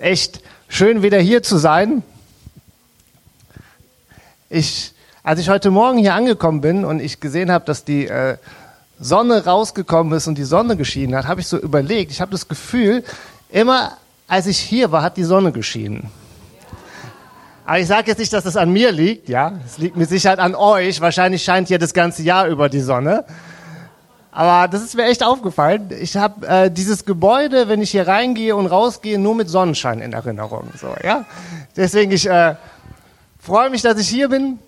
Ist echt schön, wieder hier zu sein. Ich, als ich heute Morgen hier angekommen bin und ich gesehen habe, dass die äh, Sonne rausgekommen ist und die Sonne geschienen hat, habe ich so überlegt, ich habe das Gefühl, immer als ich hier war, hat die Sonne geschienen. Aber ich sage jetzt nicht, dass das an mir liegt, ja. Es liegt mit Sicherheit an euch. Wahrscheinlich scheint hier das ganze Jahr über die Sonne. Aber das ist mir echt aufgefallen. Ich habe äh, dieses Gebäude, wenn ich hier reingehe und rausgehe, nur mit Sonnenschein in Erinnerung. So, ja? Deswegen, ich äh, freue mich, dass ich hier bin.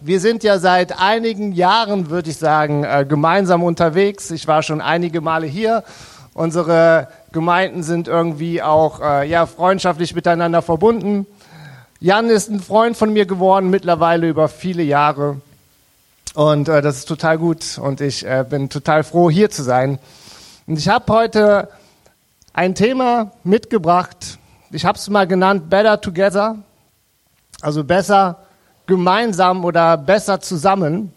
Wir sind ja seit einigen Jahren, würde ich sagen, äh, gemeinsam unterwegs. Ich war schon einige Male hier. Unsere Gemeinden sind irgendwie auch äh, ja, freundschaftlich miteinander verbunden. Jan ist ein Freund von mir geworden, mittlerweile über viele Jahre. Und äh, das ist total gut und ich äh, bin total froh, hier zu sein. Und ich habe heute ein Thema mitgebracht. Ich habe es mal genannt Better Together, also besser gemeinsam oder besser zusammen.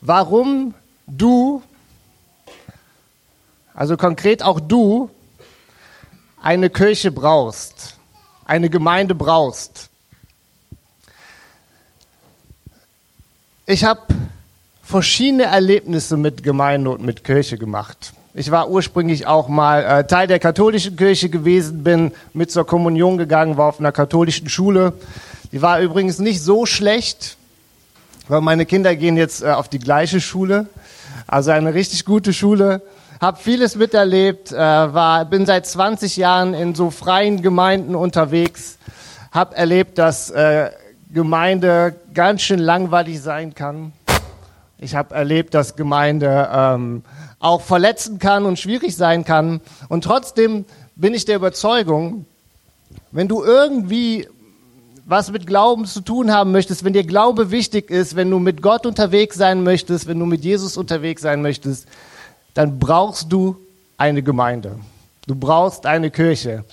Warum du, also konkret auch du, eine Kirche brauchst, eine Gemeinde brauchst. Ich habe verschiedene Erlebnisse mit Gemeinde und mit Kirche gemacht. Ich war ursprünglich auch mal äh, Teil der katholischen Kirche gewesen, bin mit zur Kommunion gegangen, war auf einer katholischen Schule. Die war übrigens nicht so schlecht, weil meine Kinder gehen jetzt äh, auf die gleiche Schule. Also eine richtig gute Schule. Hab vieles miterlebt, äh, war, bin seit 20 Jahren in so freien Gemeinden unterwegs, hab erlebt, dass äh, Gemeinde ganz schön langweilig sein kann. Ich habe erlebt, dass Gemeinde ähm, auch verletzen kann und schwierig sein kann. Und trotzdem bin ich der Überzeugung, wenn du irgendwie was mit Glauben zu tun haben möchtest, wenn dir Glaube wichtig ist, wenn du mit Gott unterwegs sein möchtest, wenn du mit Jesus unterwegs sein möchtest, dann brauchst du eine Gemeinde. Du brauchst eine Kirche.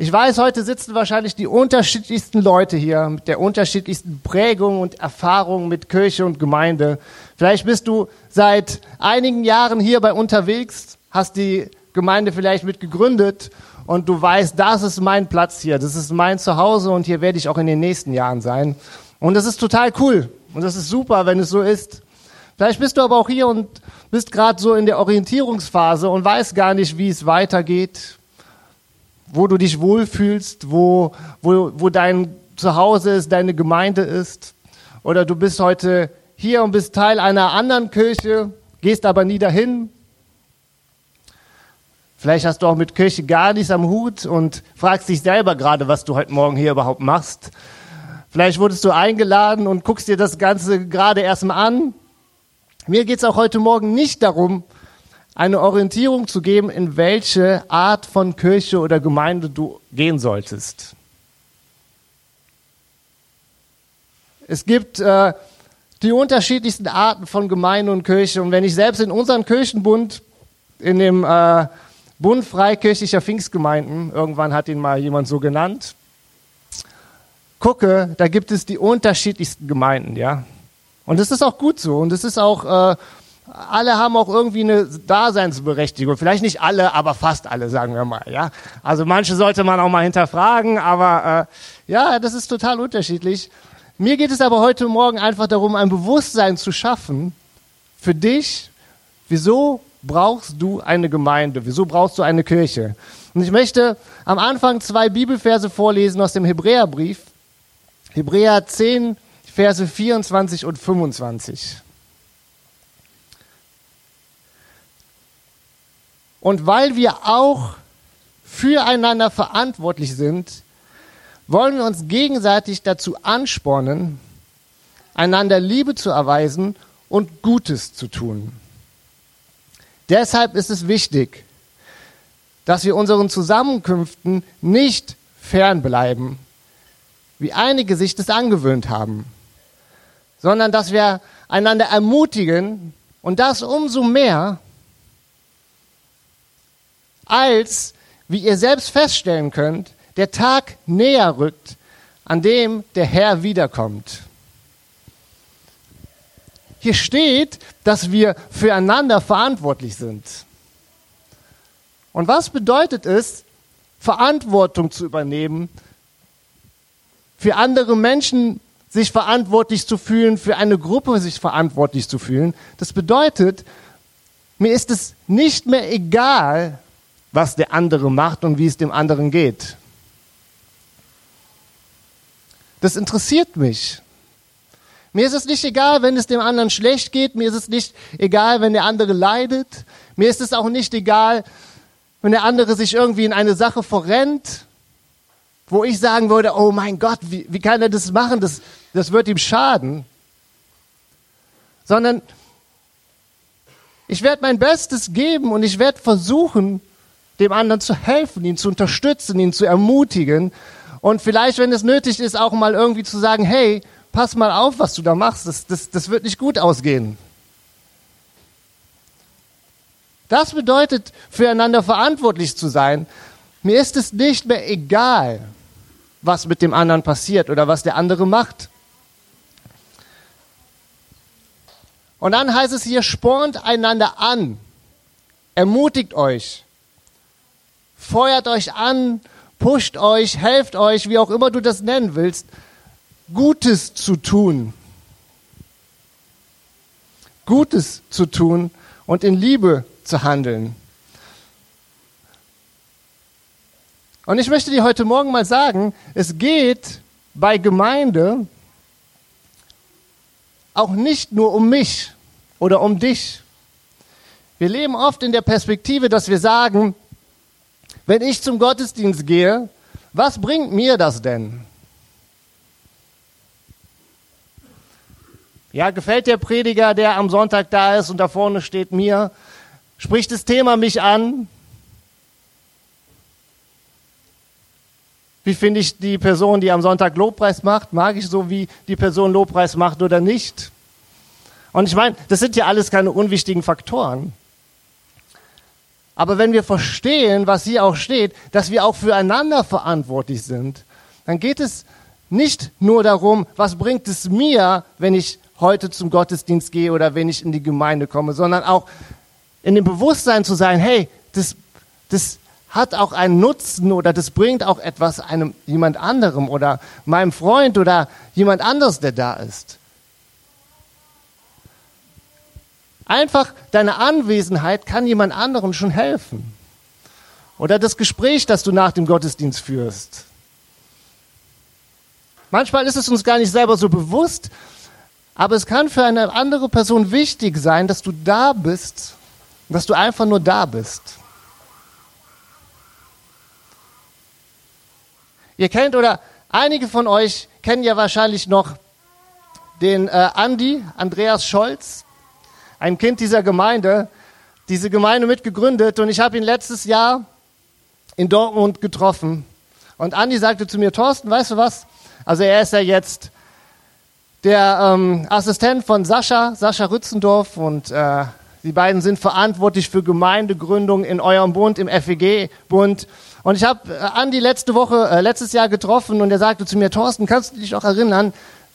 Ich weiß, heute sitzen wahrscheinlich die unterschiedlichsten Leute hier mit der unterschiedlichsten Prägung und Erfahrung mit Kirche und Gemeinde. Vielleicht bist du seit einigen Jahren hier bei unterwegs, hast die Gemeinde vielleicht mit gegründet und du weißt, das ist mein Platz hier, das ist mein Zuhause und hier werde ich auch in den nächsten Jahren sein. Und das ist total cool und das ist super, wenn es so ist. Vielleicht bist du aber auch hier und bist gerade so in der Orientierungsphase und weißt gar nicht, wie es weitergeht, wo du dich wohlfühlst, wo, wo, wo dein Zuhause ist, deine Gemeinde ist. Oder du bist heute hier und bist Teil einer anderen Kirche, gehst aber nie dahin. Vielleicht hast du auch mit Kirche gar nichts am Hut und fragst dich selber gerade, was du heute Morgen hier überhaupt machst. Vielleicht wurdest du eingeladen und guckst dir das Ganze gerade erst mal an. Mir geht es auch heute Morgen nicht darum, eine Orientierung zu geben, in welche Art von Kirche oder Gemeinde du gehen solltest. Es gibt äh, die unterschiedlichsten Arten von Gemeinde und Kirche. Und wenn ich selbst in unseren Kirchenbund, in dem äh, Bund Freikirchlicher Pfingstgemeinden, irgendwann hat ihn mal jemand so genannt, gucke, da gibt es die unterschiedlichsten Gemeinden, ja. Und das ist auch gut so. Und es ist auch äh, alle haben auch irgendwie eine Daseinsberechtigung. Vielleicht nicht alle, aber fast alle, sagen wir mal. Ja, also manche sollte man auch mal hinterfragen, aber äh, ja, das ist total unterschiedlich. Mir geht es aber heute Morgen einfach darum, ein Bewusstsein zu schaffen für dich. Wieso brauchst du eine Gemeinde? Wieso brauchst du eine Kirche? Und ich möchte am Anfang zwei Bibelverse vorlesen aus dem Hebräerbrief. Hebräer 10, Verse 24 und 25. Und weil wir auch füreinander verantwortlich sind, wollen wir uns gegenseitig dazu anspornen, einander Liebe zu erweisen und Gutes zu tun. Deshalb ist es wichtig, dass wir unseren Zusammenkünften nicht fernbleiben, wie einige sich das angewöhnt haben, sondern dass wir einander ermutigen und das umso mehr, als, wie ihr selbst feststellen könnt, der Tag näher rückt, an dem der Herr wiederkommt. Hier steht, dass wir füreinander verantwortlich sind. Und was bedeutet es, Verantwortung zu übernehmen, für andere Menschen sich verantwortlich zu fühlen, für eine Gruppe sich verantwortlich zu fühlen. Das bedeutet, mir ist es nicht mehr egal, was der andere macht und wie es dem anderen geht. Das interessiert mich. Mir ist es nicht egal, wenn es dem anderen schlecht geht. Mir ist es nicht egal, wenn der andere leidet. Mir ist es auch nicht egal, wenn der andere sich irgendwie in eine Sache verrennt, wo ich sagen würde, oh mein Gott, wie, wie kann er das machen? Das, das wird ihm schaden. Sondern ich werde mein Bestes geben und ich werde versuchen, dem anderen zu helfen, ihn zu unterstützen, ihn zu ermutigen und vielleicht, wenn es nötig ist, auch mal irgendwie zu sagen, hey, pass mal auf, was du da machst, das, das, das wird nicht gut ausgehen. Das bedeutet, füreinander verantwortlich zu sein. Mir ist es nicht mehr egal, was mit dem anderen passiert oder was der andere macht. Und dann heißt es hier, spornt einander an, ermutigt euch, feuert euch an, pusht euch, helft euch, wie auch immer du das nennen willst, Gutes zu tun. Gutes zu tun und in Liebe zu handeln. Und ich möchte dir heute Morgen mal sagen, es geht bei Gemeinde auch nicht nur um mich oder um dich. Wir leben oft in der Perspektive, dass wir sagen, wenn ich zum Gottesdienst gehe, was bringt mir das denn? Ja, gefällt der Prediger, der am Sonntag da ist und da vorne steht mir? Spricht das Thema mich an? Wie finde ich die Person, die am Sonntag Lobpreis macht? Mag ich so, wie die Person Lobpreis macht oder nicht? Und ich meine, das sind ja alles keine unwichtigen Faktoren. Aber wenn wir verstehen, was hier auch steht, dass wir auch füreinander verantwortlich sind, dann geht es nicht nur darum, was bringt es mir, wenn ich heute zum Gottesdienst gehe oder wenn ich in die Gemeinde komme, sondern auch in dem Bewusstsein zu sein, hey, das, das hat auch einen Nutzen oder das bringt auch etwas einem jemand anderem oder meinem Freund oder jemand anderes, der da ist. Einfach deine Anwesenheit kann jemand anderem schon helfen. Oder das Gespräch, das du nach dem Gottesdienst führst. Manchmal ist es uns gar nicht selber so bewusst, aber es kann für eine andere Person wichtig sein, dass du da bist, dass du einfach nur da bist. Ihr kennt oder einige von euch kennen ja wahrscheinlich noch den äh, Andi, Andreas Scholz ein Kind dieser Gemeinde, diese Gemeinde mitgegründet und ich habe ihn letztes Jahr in Dortmund getroffen. Und Andi sagte zu mir, Thorsten, weißt du was? Also er ist ja jetzt der ähm, Assistent von Sascha, Sascha Rützendorf und äh, die beiden sind verantwortlich für Gemeindegründung in eurem Bund, im FEG-Bund. Und ich habe äh, Andi letzte Woche, äh, letztes Jahr getroffen und er sagte zu mir, Thorsten, kannst du dich noch erinnern,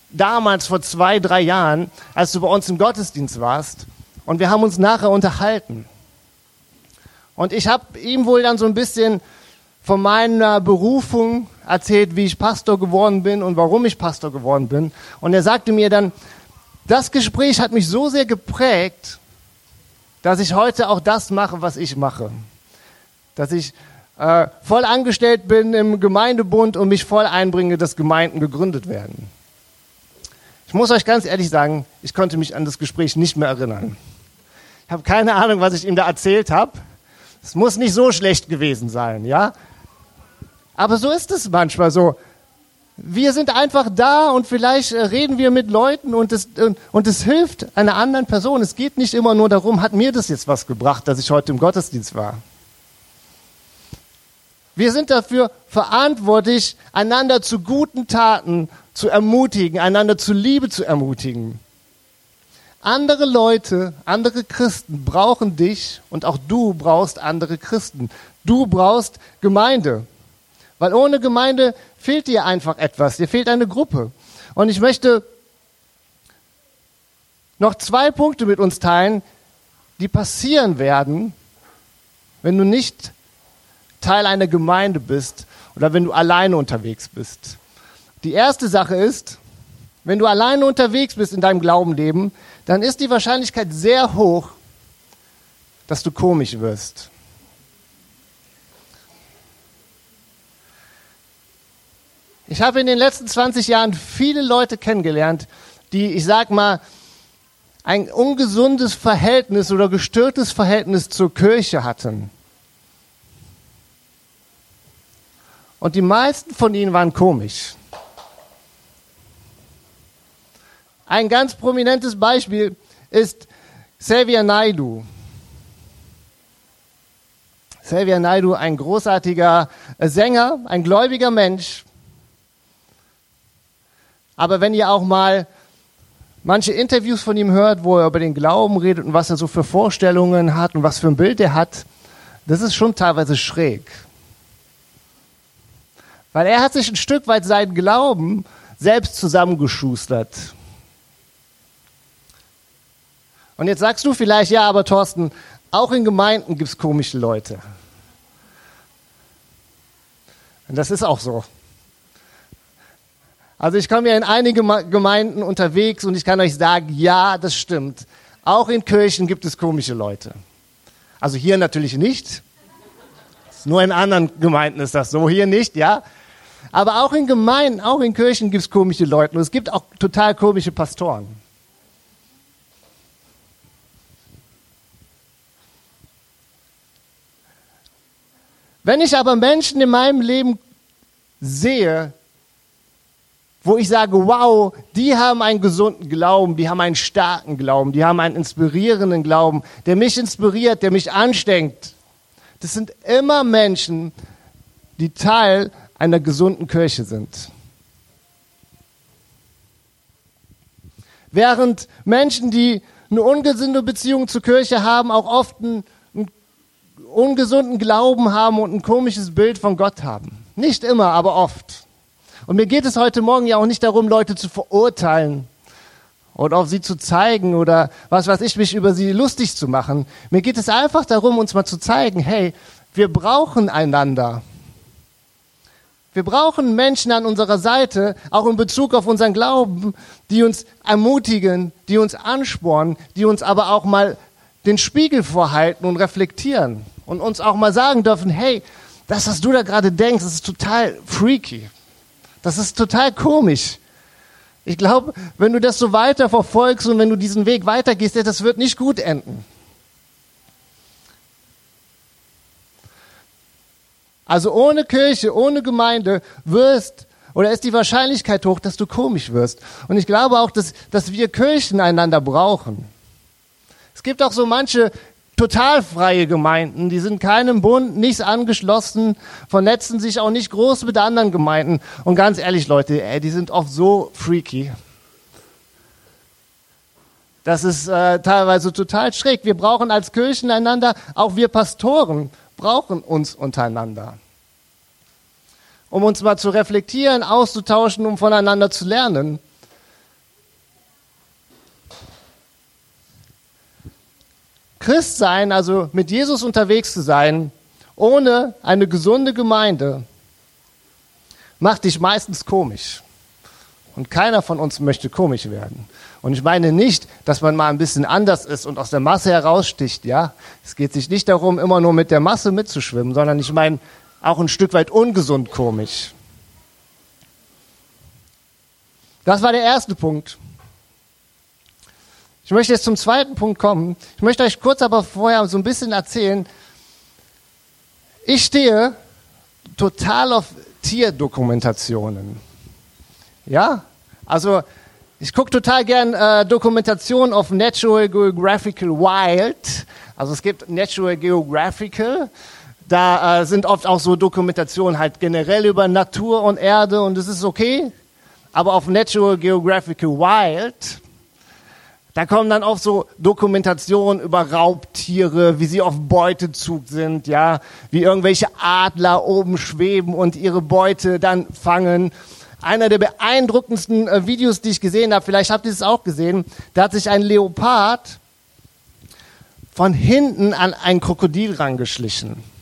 damals vor zwei, drei Jahren, als du bei uns im Gottesdienst warst? Und wir haben uns nachher unterhalten. Und ich habe ihm wohl dann so ein bisschen von meiner Berufung erzählt, wie ich Pastor geworden bin und warum ich Pastor geworden bin. Und er sagte mir dann, das Gespräch hat mich so sehr geprägt, dass ich heute auch das mache, was ich mache. Dass ich äh, voll angestellt bin im Gemeindebund und mich voll einbringe, dass Gemeinden gegründet werden. Ich muss euch ganz ehrlich sagen, ich konnte mich an das Gespräch nicht mehr erinnern. Ich habe keine Ahnung, was ich ihm da erzählt habe. Es muss nicht so schlecht gewesen sein, ja? Aber so ist es manchmal so. Wir sind einfach da und vielleicht äh, reden wir mit Leuten und es, und es hilft einer anderen Person. Es geht nicht immer nur darum, hat mir das jetzt was gebracht, dass ich heute im Gottesdienst war. Wir sind dafür verantwortlich, einander zu guten Taten zu ermutigen, einander zu Liebe zu ermutigen. Andere Leute, andere Christen brauchen dich und auch du brauchst andere Christen. Du brauchst Gemeinde. Weil ohne Gemeinde fehlt dir einfach etwas. Dir fehlt eine Gruppe. Und ich möchte noch zwei Punkte mit uns teilen, die passieren werden, wenn du nicht Teil einer Gemeinde bist oder wenn du alleine unterwegs bist. Die erste Sache ist, wenn du alleine unterwegs bist in deinem Glaubenleben, dann ist die Wahrscheinlichkeit sehr hoch, dass du komisch wirst. Ich habe in den letzten 20 Jahren viele Leute kennengelernt, die, ich sag mal, ein ungesundes Verhältnis oder gestörtes Verhältnis zur Kirche hatten. Und die meisten von ihnen waren komisch. Ein ganz prominentes Beispiel ist Xavier Naidu. Xavier Naidu, ein großartiger Sänger, ein gläubiger Mensch. Aber wenn ihr auch mal manche Interviews von ihm hört, wo er über den Glauben redet und was er so für Vorstellungen hat und was für ein Bild er hat, das ist schon teilweise schräg. Weil er hat sich ein Stück weit seinen Glauben selbst zusammengeschustert. Und jetzt sagst du vielleicht, ja, aber Thorsten, auch in Gemeinden gibt es komische Leute. Und das ist auch so. Also ich komme ja in einige Gemeinden unterwegs und ich kann euch sagen, ja, das stimmt. Auch in Kirchen gibt es komische Leute. Also hier natürlich nicht. Nur in anderen Gemeinden ist das so, hier nicht, ja. Aber auch in Gemeinden, auch in Kirchen gibt es komische Leute und es gibt auch total komische Pastoren. Wenn ich aber Menschen in meinem Leben sehe, wo ich sage, wow, die haben einen gesunden Glauben, die haben einen starken Glauben, die haben einen inspirierenden Glauben, der mich inspiriert, der mich anstrengt. Das sind immer Menschen, die Teil einer gesunden Kirche sind. Während Menschen, die eine ungesunde Beziehung zur Kirche haben, auch oft einen ungesunden Glauben haben und ein komisches Bild von Gott haben. Nicht immer, aber oft. Und mir geht es heute Morgen ja auch nicht darum, Leute zu verurteilen oder auf sie zu zeigen oder was weiß ich, mich über sie lustig zu machen. Mir geht es einfach darum, uns mal zu zeigen, hey, wir brauchen einander. Wir brauchen Menschen an unserer Seite, auch in Bezug auf unseren Glauben, die uns ermutigen, die uns anspornen, die uns aber auch mal den Spiegel vorhalten und reflektieren und uns auch mal sagen dürfen, hey, das, was du da gerade denkst, ist total freaky. Das ist total komisch. Ich glaube, wenn du das so weiter verfolgst und wenn du diesen Weg weitergehst, das wird nicht gut enden. Also ohne Kirche, ohne Gemeinde wirst oder ist die Wahrscheinlichkeit hoch, dass du komisch wirst. Und ich glaube auch, dass, dass wir Kirchen einander brauchen. Es gibt auch so manche total freie Gemeinden, die sind keinem Bund, nichts angeschlossen, vernetzen sich auch nicht groß mit anderen Gemeinden. Und ganz ehrlich, Leute, ey, die sind oft so freaky. Das ist äh, teilweise total schräg. Wir brauchen als Kirchen einander, auch wir Pastoren brauchen uns untereinander. Um uns mal zu reflektieren, auszutauschen, um voneinander zu lernen. Christ sein, also mit Jesus unterwegs zu sein, ohne eine gesunde Gemeinde, macht dich meistens komisch. Und keiner von uns möchte komisch werden. Und ich meine nicht, dass man mal ein bisschen anders ist und aus der Masse heraussticht, ja. Es geht sich nicht darum, immer nur mit der Masse mitzuschwimmen, sondern ich meine auch ein Stück weit ungesund komisch. Das war der erste Punkt. Ich möchte jetzt zum zweiten Punkt kommen. Ich möchte euch kurz aber vorher so ein bisschen erzählen. Ich stehe total auf Tierdokumentationen. Ja, also ich gucke total gern äh, Dokumentationen auf Natural Geographical Wild. Also es gibt Natural Geographical. Da äh, sind oft auch so Dokumentationen halt generell über Natur und Erde und das ist okay. Aber auf Natural Geographical Wild da kommen dann auch so Dokumentationen über Raubtiere, wie sie auf Beutezug sind, ja, wie irgendwelche Adler oben schweben und ihre Beute dann fangen. Einer der beeindruckendsten äh, Videos, die ich gesehen habe, vielleicht habt ihr es auch gesehen, da hat sich ein Leopard von hinten an ein Krokodil rangeschlichen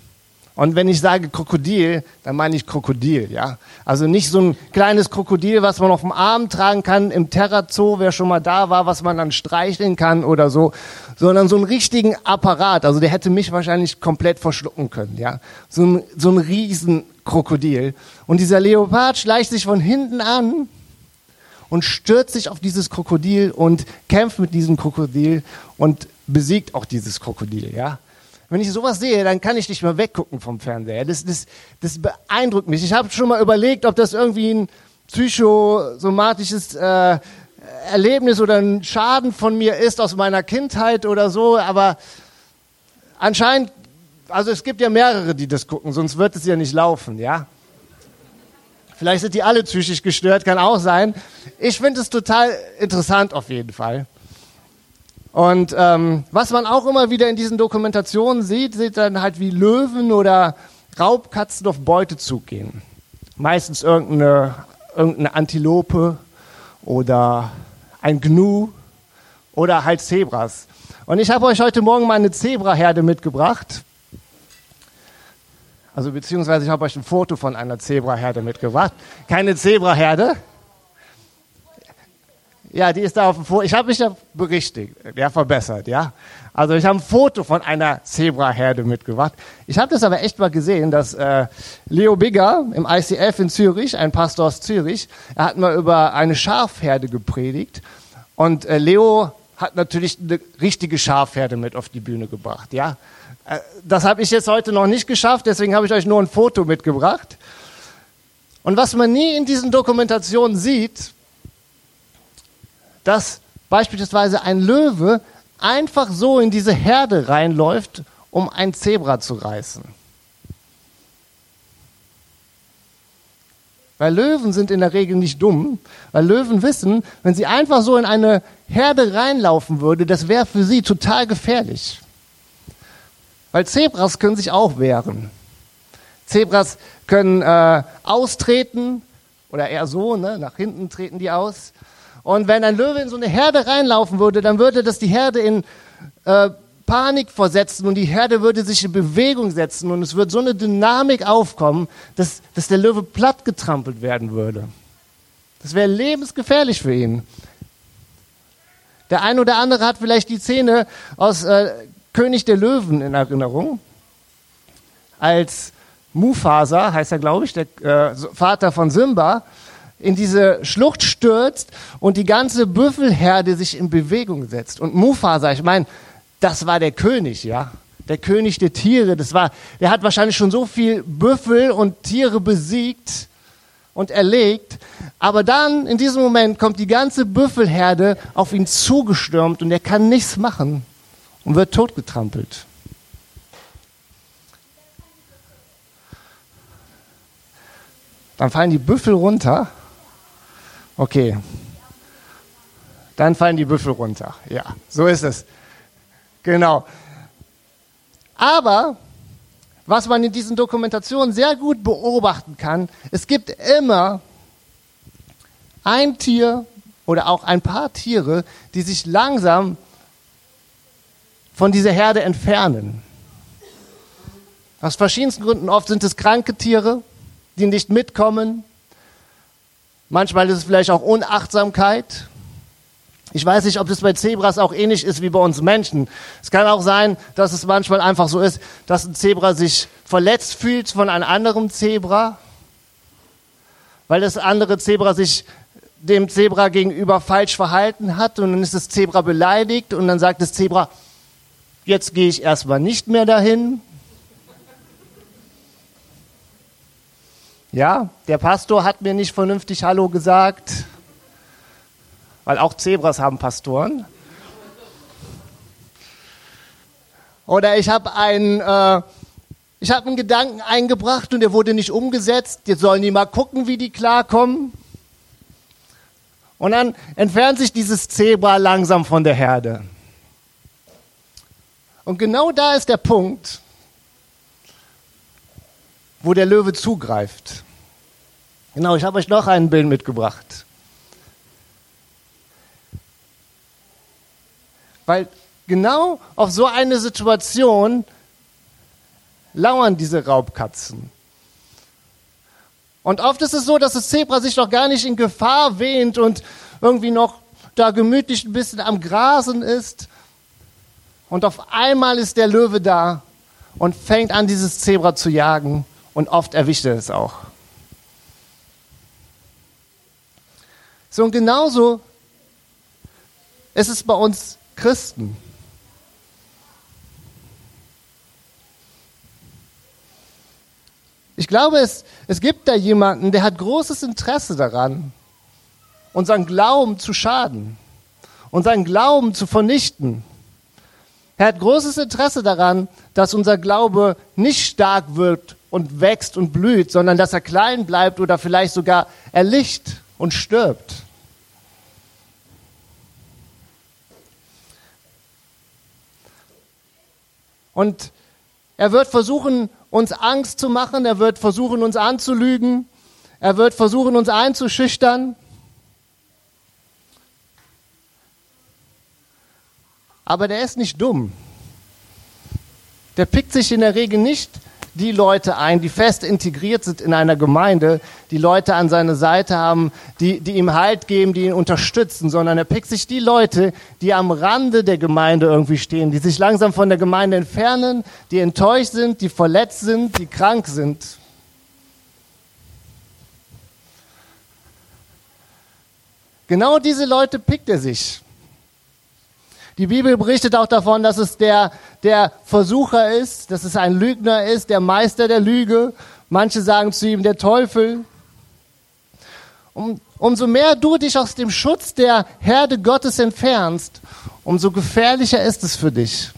Und wenn ich sage Krokodil, dann meine ich Krokodil, ja. Also nicht so ein kleines Krokodil, was man auf dem Arm tragen kann im Terrazoo, wer schon mal da war, was man dann streicheln kann oder so, sondern so einen richtigen Apparat. Also der hätte mich wahrscheinlich komplett verschlucken können, ja. So ein, so ein Riesenkrokodil. Und dieser Leopard schleicht sich von hinten an und stürzt sich auf dieses Krokodil und kämpft mit diesem Krokodil und besiegt auch dieses Krokodil, ja. Wenn ich sowas sehe, dann kann ich nicht mehr weggucken vom Fernseher. Das, das, das beeindruckt mich. Ich habe schon mal überlegt, ob das irgendwie ein psychosomatisches äh, Erlebnis oder ein Schaden von mir ist aus meiner Kindheit oder so, aber anscheinend, also es gibt ja mehrere, die das gucken, sonst wird es ja nicht laufen, ja. Vielleicht sind die alle psychisch gestört, kann auch sein. Ich finde es total interessant auf jeden Fall. Und ähm, was man auch immer wieder in diesen Dokumentationen sieht, sieht dann halt wie Löwen oder Raubkatzen auf Beutezug gehen. Meistens irgendeine, irgendeine Antilope oder ein Gnu oder halt Zebras. Und ich habe euch heute Morgen meine Zebraherde mitgebracht. Also beziehungsweise ich habe euch ein Foto von einer Zebraherde mitgebracht. Keine Zebraherde, ja, die ist da auf dem Foto. Ich habe mich ja berichtigt, ja, verbessert, ja. Also ich habe ein Foto von einer Zebraherde mitgebracht. Ich habe das aber echt mal gesehen, dass äh, Leo Bigger im ICF in Zürich, ein Pastor aus Zürich, er hat mal über eine Schafherde gepredigt. Und äh, Leo hat natürlich eine richtige Schafherde mit auf die Bühne gebracht, ja. Äh, das habe ich jetzt heute noch nicht geschafft, deswegen habe ich euch nur ein Foto mitgebracht. Und was man nie in diesen Dokumentationen sieht, dass beispielsweise ein Löwe einfach so in diese Herde reinläuft, um ein Zebra zu reißen. Weil Löwen sind in der Regel nicht dumm, weil Löwen wissen, wenn sie einfach so in eine Herde reinlaufen würde, das wäre für sie total gefährlich. Weil Zebras können sich auch wehren. Zebras können äh, austreten oder eher so, ne, nach hinten treten die aus. Und wenn ein Löwe in so eine Herde reinlaufen würde, dann würde das die Herde in äh, Panik versetzen und die Herde würde sich in Bewegung setzen und es würde so eine Dynamik aufkommen, dass, dass der Löwe platt getrampelt werden würde. Das wäre lebensgefährlich für ihn. Der eine oder andere hat vielleicht die Szene aus äh, König der Löwen in Erinnerung, als Mufasa, heißt er glaube ich, der äh, Vater von Simba, in diese Schlucht stürzt und die ganze Büffelherde sich in Bewegung setzt. Und Mufasa, ich meine, das war der König, ja. Der König der Tiere, das war, der hat wahrscheinlich schon so viel Büffel und Tiere besiegt und erlegt. Aber dann, in diesem Moment, kommt die ganze Büffelherde auf ihn zugestürmt und er kann nichts machen und wird totgetrampelt. Dann fallen die Büffel runter Okay. Dann fallen die Büffel runter. Ja, so ist es. Genau. Aber was man in diesen Dokumentationen sehr gut beobachten kann, es gibt immer ein Tier oder auch ein paar Tiere, die sich langsam von dieser Herde entfernen. Aus verschiedensten Gründen. Oft sind es kranke Tiere, die nicht mitkommen. Manchmal ist es vielleicht auch Unachtsamkeit. Ich weiß nicht, ob das bei Zebras auch ähnlich ist wie bei uns Menschen. Es kann auch sein, dass es manchmal einfach so ist, dass ein Zebra sich verletzt fühlt von einem anderen Zebra, weil das andere Zebra sich dem Zebra gegenüber falsch verhalten hat und dann ist das Zebra beleidigt und dann sagt das Zebra, jetzt gehe ich erstmal nicht mehr dahin. Ja, der Pastor hat mir nicht vernünftig Hallo gesagt, weil auch Zebras haben Pastoren. Oder ich habe einen, äh, habe einen Gedanken eingebracht und der wurde nicht umgesetzt. Jetzt sollen die mal gucken, wie die klarkommen. Und dann entfernt sich dieses Zebra langsam von der Herde. Und genau da ist der Punkt, wo der Löwe zugreift. Genau, ich habe euch noch ein Bild mitgebracht. Weil genau auf so eine Situation lauern diese Raubkatzen. Und oft ist es so, dass das Zebra sich doch gar nicht in Gefahr wähnt und irgendwie noch da gemütlich ein bisschen am Grasen ist. Und auf einmal ist der Löwe da und fängt an, dieses Zebra zu jagen. Und oft erwischt er es auch. So und genauso ist es bei uns Christen. Ich glaube, es, es gibt da jemanden, der hat großes Interesse daran, unseren Glauben zu schaden, unseren Glauben zu vernichten. Er hat großes Interesse daran, dass unser Glaube nicht stark wird und wächst und blüht, sondern dass er klein bleibt oder vielleicht sogar erlicht und stirbt. Und er wird versuchen, uns Angst zu machen, er wird versuchen, uns anzulügen, er wird versuchen, uns einzuschüchtern. Aber der ist nicht dumm. Der pickt sich in der Regel nicht die Leute ein, die fest integriert sind in einer Gemeinde, die Leute an seiner Seite haben, die, die ihm Halt geben, die ihn unterstützen, sondern er pickt sich die Leute, die am Rande der Gemeinde irgendwie stehen, die sich langsam von der Gemeinde entfernen, die enttäuscht sind, die verletzt sind, die krank sind. Genau diese Leute pickt er sich. Die Bibel berichtet auch davon, dass es der, der Versucher ist, dass es ein Lügner ist, der Meister der Lüge. Manche sagen zu ihm der Teufel. Um, umso mehr du dich aus dem Schutz der Herde Gottes entfernst, umso gefährlicher ist es für dich,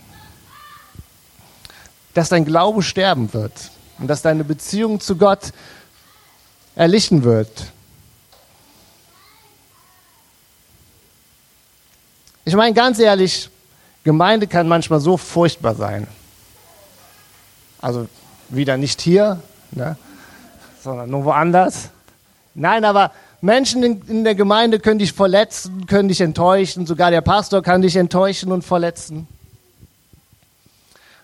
dass dein Glaube sterben wird und dass deine Beziehung zu Gott erlichen wird. Ich meine ganz ehrlich, Gemeinde kann manchmal so furchtbar sein. Also wieder nicht hier, ne, sondern nur woanders. Nein, aber Menschen in, in der Gemeinde können dich verletzen, können dich enttäuschen, sogar der Pastor kann dich enttäuschen und verletzen.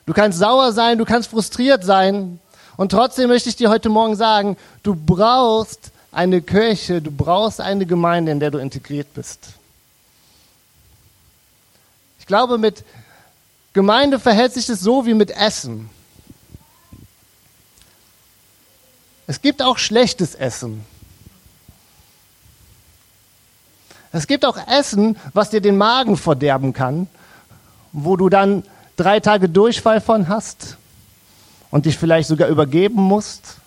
Du kannst sauer sein, du kannst frustriert sein. Und trotzdem möchte ich dir heute Morgen sagen, du brauchst eine Kirche, du brauchst eine Gemeinde, in der du integriert bist glaube, mit Gemeinde verhält sich das so wie mit Essen. Es gibt auch schlechtes Essen. Es gibt auch Essen, was dir den Magen verderben kann, wo du dann drei Tage Durchfall von hast und dich vielleicht sogar übergeben musst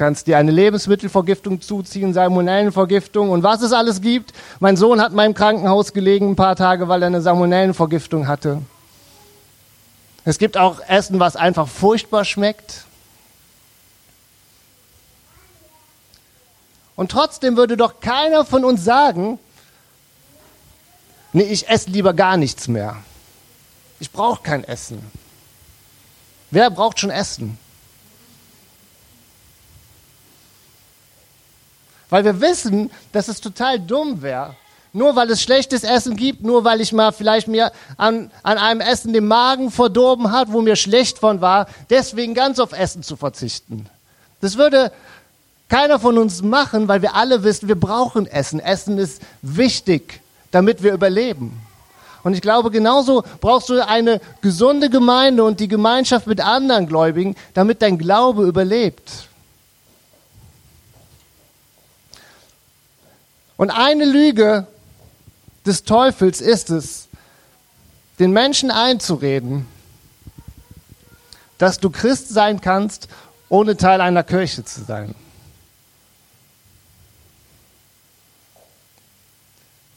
kannst dir eine Lebensmittelvergiftung zuziehen, Salmonellenvergiftung und was es alles gibt. Mein Sohn hat mal im Krankenhaus gelegen ein paar Tage, weil er eine Salmonellenvergiftung hatte. Es gibt auch Essen, was einfach furchtbar schmeckt. Und trotzdem würde doch keiner von uns sagen, nee, ich esse lieber gar nichts mehr. Ich brauche kein Essen. Wer braucht schon Essen? Weil wir wissen, dass es total dumm wäre, nur weil es schlechtes Essen gibt, nur weil ich mal vielleicht mir an, an einem Essen den Magen verdorben hat, wo mir schlecht von war, deswegen ganz auf Essen zu verzichten. Das würde keiner von uns machen, weil wir alle wissen, wir brauchen Essen. Essen ist wichtig, damit wir überleben. Und ich glaube, genauso brauchst du eine gesunde Gemeinde und die Gemeinschaft mit anderen Gläubigen, damit dein Glaube überlebt. Und eine Lüge des Teufels ist es, den Menschen einzureden, dass du Christ sein kannst, ohne Teil einer Kirche zu sein.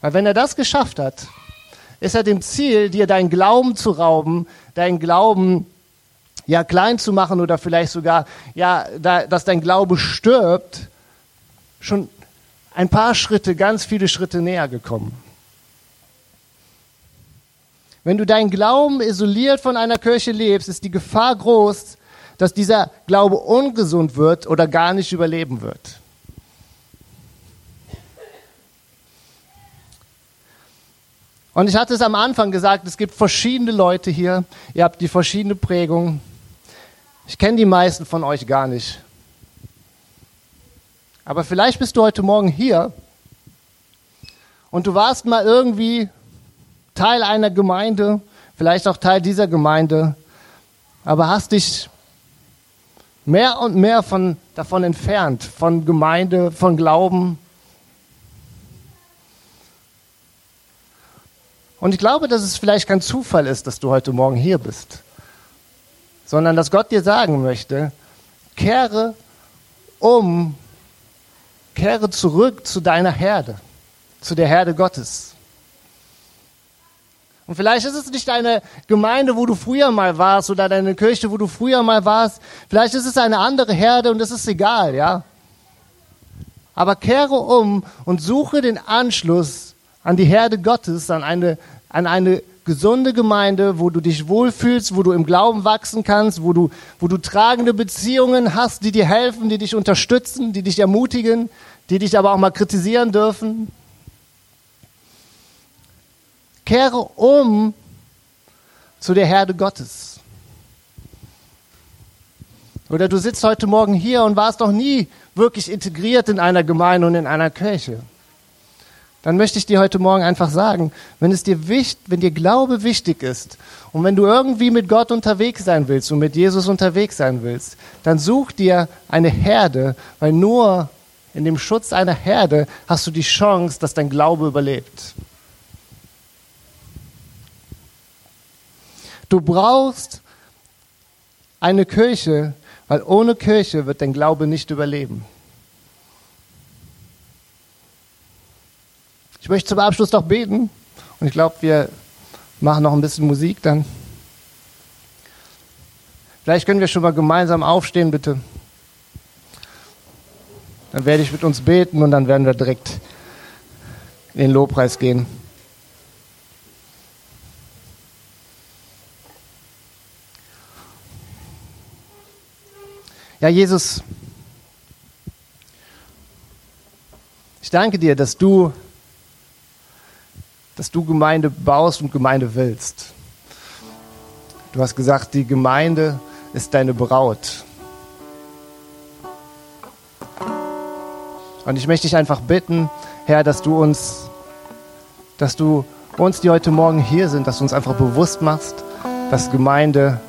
Weil wenn er das geschafft hat, ist er dem Ziel, dir deinen Glauben zu rauben, deinen Glauben ja klein zu machen oder vielleicht sogar ja, da, dass dein Glaube stirbt, schon ein paar Schritte, ganz viele Schritte näher gekommen. Wenn du deinen Glauben isoliert von einer Kirche lebst, ist die Gefahr groß, dass dieser Glaube ungesund wird oder gar nicht überleben wird. Und ich hatte es am Anfang gesagt, es gibt verschiedene Leute hier, ihr habt die verschiedene Prägung. Ich kenne die meisten von euch gar nicht. Aber vielleicht bist du heute Morgen hier und du warst mal irgendwie Teil einer Gemeinde, vielleicht auch Teil dieser Gemeinde, aber hast dich mehr und mehr von, davon entfernt, von Gemeinde, von Glauben. Und ich glaube, dass es vielleicht kein Zufall ist, dass du heute Morgen hier bist, sondern dass Gott dir sagen möchte, kehre um Kehre zurück zu deiner Herde, zu der Herde Gottes. Und vielleicht ist es nicht deine Gemeinde, wo du früher mal warst, oder deine Kirche, wo du früher mal warst. Vielleicht ist es eine andere Herde und es ist egal, ja. Aber kehre um und suche den Anschluss an die Herde Gottes, an eine, an eine gesunde Gemeinde, wo du dich wohlfühlst, wo du im Glauben wachsen kannst, wo du, wo du tragende Beziehungen hast, die dir helfen, die dich unterstützen, die dich ermutigen, die dich aber auch mal kritisieren dürfen. Kehre um zu der Herde Gottes. Oder du sitzt heute Morgen hier und warst noch nie wirklich integriert in einer Gemeinde und in einer Kirche dann möchte ich dir heute Morgen einfach sagen, wenn es dir wichtig, wenn dir Glaube wichtig ist und wenn du irgendwie mit Gott unterwegs sein willst und mit Jesus unterwegs sein willst, dann such dir eine Herde, weil nur in dem Schutz einer Herde hast du die Chance, dass dein Glaube überlebt. Du brauchst eine Kirche, weil ohne Kirche wird dein Glaube nicht überleben. Ich möchte zum Abschluss doch beten. Und ich glaube, wir machen noch ein bisschen Musik dann. Vielleicht können wir schon mal gemeinsam aufstehen, bitte. Dann werde ich mit uns beten und dann werden wir direkt in den Lobpreis gehen. Ja, Jesus, ich danke dir, dass du dass du Gemeinde baust und Gemeinde willst. Du hast gesagt, die Gemeinde ist deine Braut. Und ich möchte dich einfach bitten, Herr, dass du uns, dass du uns, die heute Morgen hier sind, dass du uns einfach bewusst machst, dass Gemeinde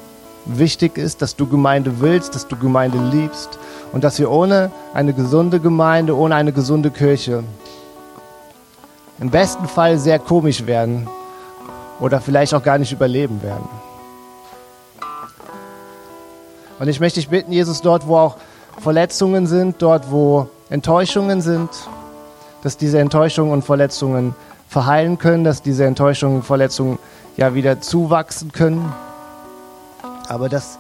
wichtig ist, dass du Gemeinde willst, dass du Gemeinde liebst und dass wir ohne eine gesunde Gemeinde, ohne eine gesunde Kirche im besten Fall sehr komisch werden oder vielleicht auch gar nicht überleben werden. Und ich möchte dich bitten, Jesus, dort, wo auch Verletzungen sind, dort, wo Enttäuschungen sind, dass diese Enttäuschungen und Verletzungen verheilen können, dass diese Enttäuschungen und Verletzungen ja wieder zuwachsen können. Aber dass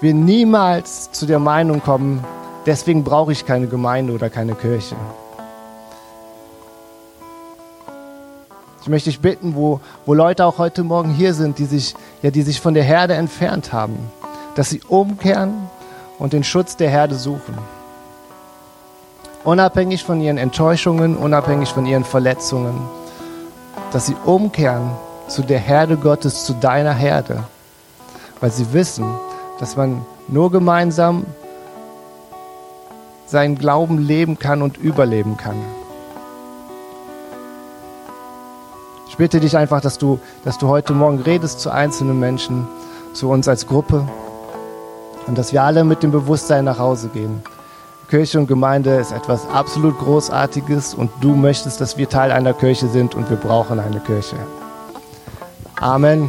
wir niemals zu der Meinung kommen, deswegen brauche ich keine Gemeinde oder keine Kirche. Ich möchte dich bitten, wo, wo Leute auch heute Morgen hier sind, die sich, ja, die sich von der Herde entfernt haben, dass sie umkehren und den Schutz der Herde suchen. Unabhängig von ihren Enttäuschungen, unabhängig von ihren Verletzungen, dass sie umkehren zu der Herde Gottes, zu deiner Herde, weil sie wissen, dass man nur gemeinsam seinen Glauben leben kann und überleben kann. Ich bitte dich einfach, dass du, dass du heute Morgen redest zu einzelnen Menschen, zu uns als Gruppe und dass wir alle mit dem Bewusstsein nach Hause gehen. Kirche und Gemeinde ist etwas absolut Großartiges und du möchtest, dass wir Teil einer Kirche sind und wir brauchen eine Kirche. Amen.